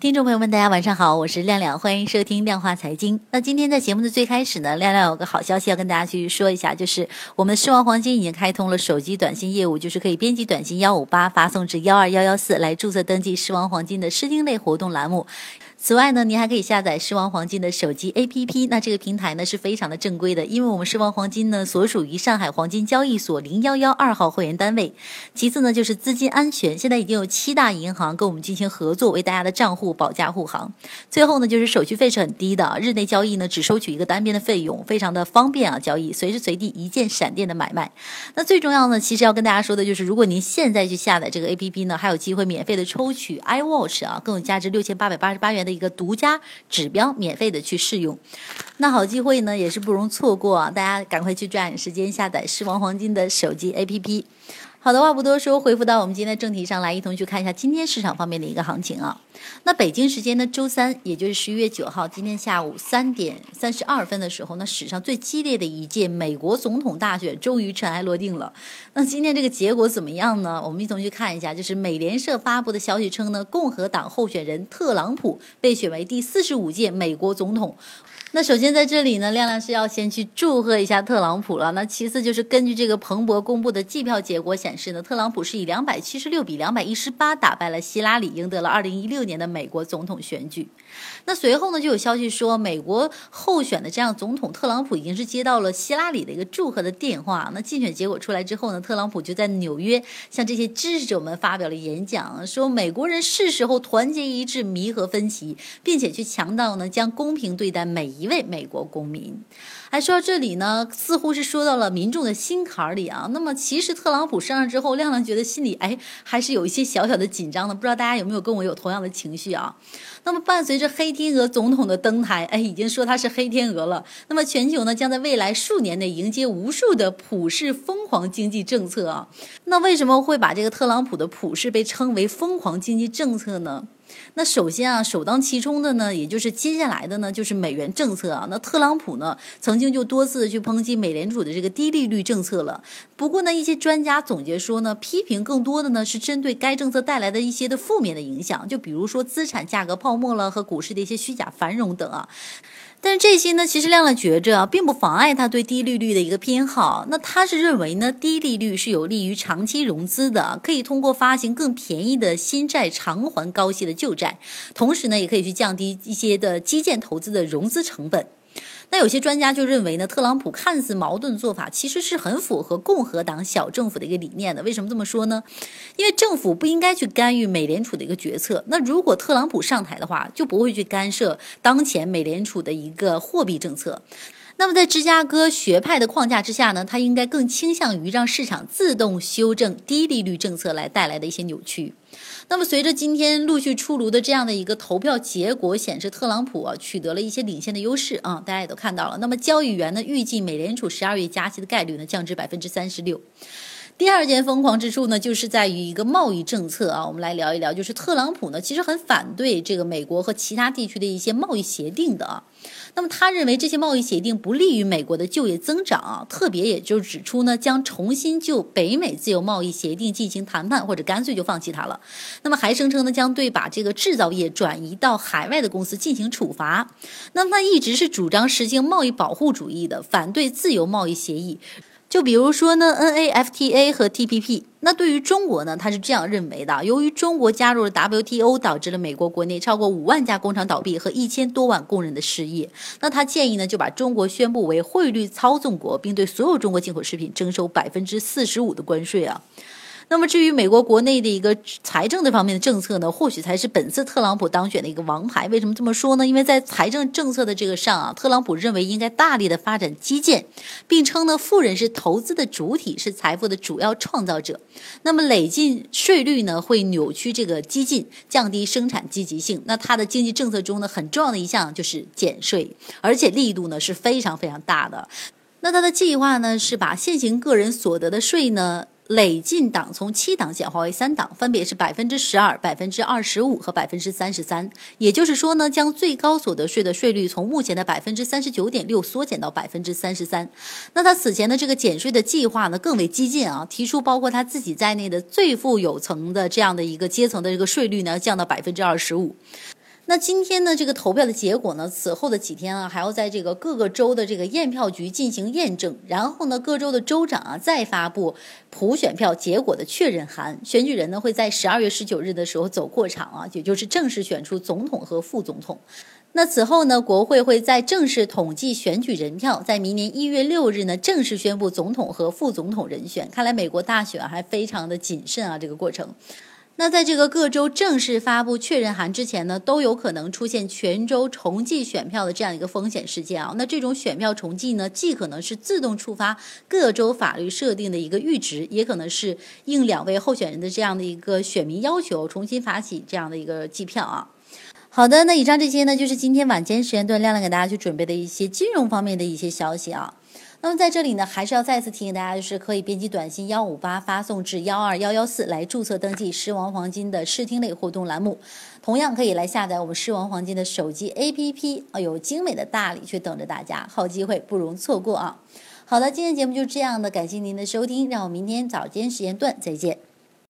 听众朋友们，大家晚上好，我是亮亮，欢迎收听量化财经。那今天在节目的最开始呢，亮亮有个好消息要跟大家去说一下，就是我们的狮王黄金已经开通了手机短信业务，就是可以编辑短信幺五八发送至幺二幺幺四来注册登记狮王黄金的狮金类活动栏目。此外呢，您还可以下载狮王黄金的手机 APP。那这个平台呢是非常的正规的，因为我们狮王黄金呢所属于上海黄金交易所零幺幺二号会员单位。其次呢就是资金安全，现在已经有七大银行跟我们进行合作，为大家的账户保驾护航。最后呢就是手续费是很低的，日内交易呢只收取一个单边的费用，非常的方便啊，交易随时随地一键闪电的买卖。那最重要呢，其实要跟大家说的就是，如果您现在去下载这个 APP 呢，还有机会免费的抽取 iWatch 啊，更有价值六千八百八十八元的一个独家指标，免费的去试用。那好机会呢，也是不容错过啊！大家赶快去抓紧时间下载狮王黄金的手机 APP。好的话不多说，回复到我们今天的正题上来，一同去看一下今天市场方面的一个行情啊。那北京时间的周三，也就是十一月九号，今天下午三点三十二分的时候，那史上最激烈的一届美国总统大选终于尘埃落定了。那今天这个结果怎么样呢？我们一同去看一下，就是美联社发布的消息称呢，共和党候选人特朗普被选为第四十五届美国总统。那首先在这里呢，亮亮是要先去祝贺一下特朗普了。那其次就是根据这个彭博公布的计票结果显示呢，特朗普是以两百七十六比两百一十八打败了希拉里，赢得了二零一六年的美国总统选举。那随后呢，就有消息说，美国候选的这样总统特朗普已经是接到了希拉里的一个祝贺的电话。那竞选结果出来之后呢，特朗普就在纽约向这些支持者们发表了演讲，说美国人是时候团结一致，弥合分歧，并且去强调呢，将公平对待每一位美国公民。还说到这里呢，似乎是说到了民众的心坎里啊。那么其实特朗普上任之后，亮亮觉得心里哎还是有一些小小的紧张的，不知道大家有没有跟我有同样的情绪啊？那么伴随着黑天鹅总统的登台，哎，已经说他是黑天鹅了。那么全球呢，将在未来数年内迎接无数的普世疯狂经济政策啊。那为什么会把这个特朗普的普世被称为疯狂经济政策呢？那首先啊，首当其冲的呢，也就是接下来的呢，就是美元政策啊。那特朗普呢，曾经就多次去抨击美联储的这个低利率政策了。不过呢，一些专家总结说呢，批评更多的呢是针对该政策带来的一些的负面的影响，就比如说资产价格泡沫了和股市的一些虚假繁荣等啊。但是这些呢，其实亮亮觉着啊，并不妨碍他对低利率的一个偏好。那他是认为呢，低利率是有利于长期融资的，可以通过发行更便宜的新债偿还高息的旧债，同时呢，也可以去降低一些的基建投资的融资成本。那有些专家就认为呢，特朗普看似矛盾做法，其实是很符合共和党小政府的一个理念的。为什么这么说呢？因为政府不应该去干预美联储的一个决策。那如果特朗普上台的话，就不会去干涉当前美联储的一个货币政策。那么在芝加哥学派的框架之下呢，他应该更倾向于让市场自动修正低利率政策来带来的一些扭曲。那么，随着今天陆续出炉的这样的一个投票结果显示，特朗普啊取得了一些领先的优势啊，大家也都看到了。那么，交易员呢预计美联储十二月加息的概率呢降至百分之三十六。第二件疯狂之处呢，就是在于一个贸易政策啊，我们来聊一聊，就是特朗普呢其实很反对这个美国和其他地区的一些贸易协定的啊。那么他认为这些贸易协定不利于美国的就业增长啊，特别也就指出呢，将重新就北美自由贸易协定进行谈判，或者干脆就放弃它了。那么还声称呢，将对把这个制造业转移到海外的公司进行处罚。那么他一直是主张实行贸易保护主义的，反对自由贸易协议。就比如说呢，NAFTA 和 TPP。那对于中国呢，他是这样认为的：由于中国加入了 WTO，导致了美国国内超过五万家工厂倒闭和一千多万工人的失业。那他建议呢，就把中国宣布为汇率操纵国，并对所有中国进口食品征收百分之四十五的关税啊。那么至于美国国内的一个财政这方面的政策呢，或许才是本次特朗普当选的一个王牌。为什么这么说呢？因为在财政政策的这个上啊，特朗普认为应该大力的发展基建，并称呢，富人是投资的主体，是财富的主要创造者。那么累进税率呢，会扭曲这个激进，降低生产积极性。那他的经济政策中呢，很重要的一项就是减税，而且力度呢是非常非常大的。那他的计划呢，是把现行个人所得的税呢。累进档从七档简化为三档，分别是百分之十二、百分之二十五和百分之三十三。也就是说呢，将最高所得税的税率从目前的百分之三十九点六缩减到百分之三十三。那他此前的这个减税的计划呢，更为激进啊，提出包括他自己在内的最富有层的这样的一个阶层的这个税率呢，降到百分之二十五。那今天呢，这个投票的结果呢，此后的几天啊，还要在这个各个州的这个验票局进行验证，然后呢，各州的州长啊再发布普选票结果的确认函，选举人呢会在十二月十九日的时候走过场啊，也就是正式选出总统和副总统。那此后呢，国会会在正式统计选举人票，在明年一月六日呢正式宣布总统和副总统人选。看来美国大选还非常的谨慎啊，这个过程。那在这个各州正式发布确认函之前呢，都有可能出现全州重计选票的这样一个风险事件啊。那这种选票重计呢，既可能是自动触发各州法律设定的一个阈值，也可能是应两位候选人的这样的一个选民要求，重新发起这样的一个计票啊。好的，那以上这些呢，就是今天晚间时间段亮亮给大家去准备的一些金融方面的一些消息啊。那么在这里呢，还是要再次提醒大家，就是可以编辑短信幺五八发送至幺二幺幺四来注册登记狮王黄金的视听类互动栏目。同样可以来下载我们狮王黄金的手机 APP，啊，有精美的大礼去等着大家，好机会不容错过啊！好的，今天节目就是这样的，感谢您的收听，让我们明天早间时间段再见。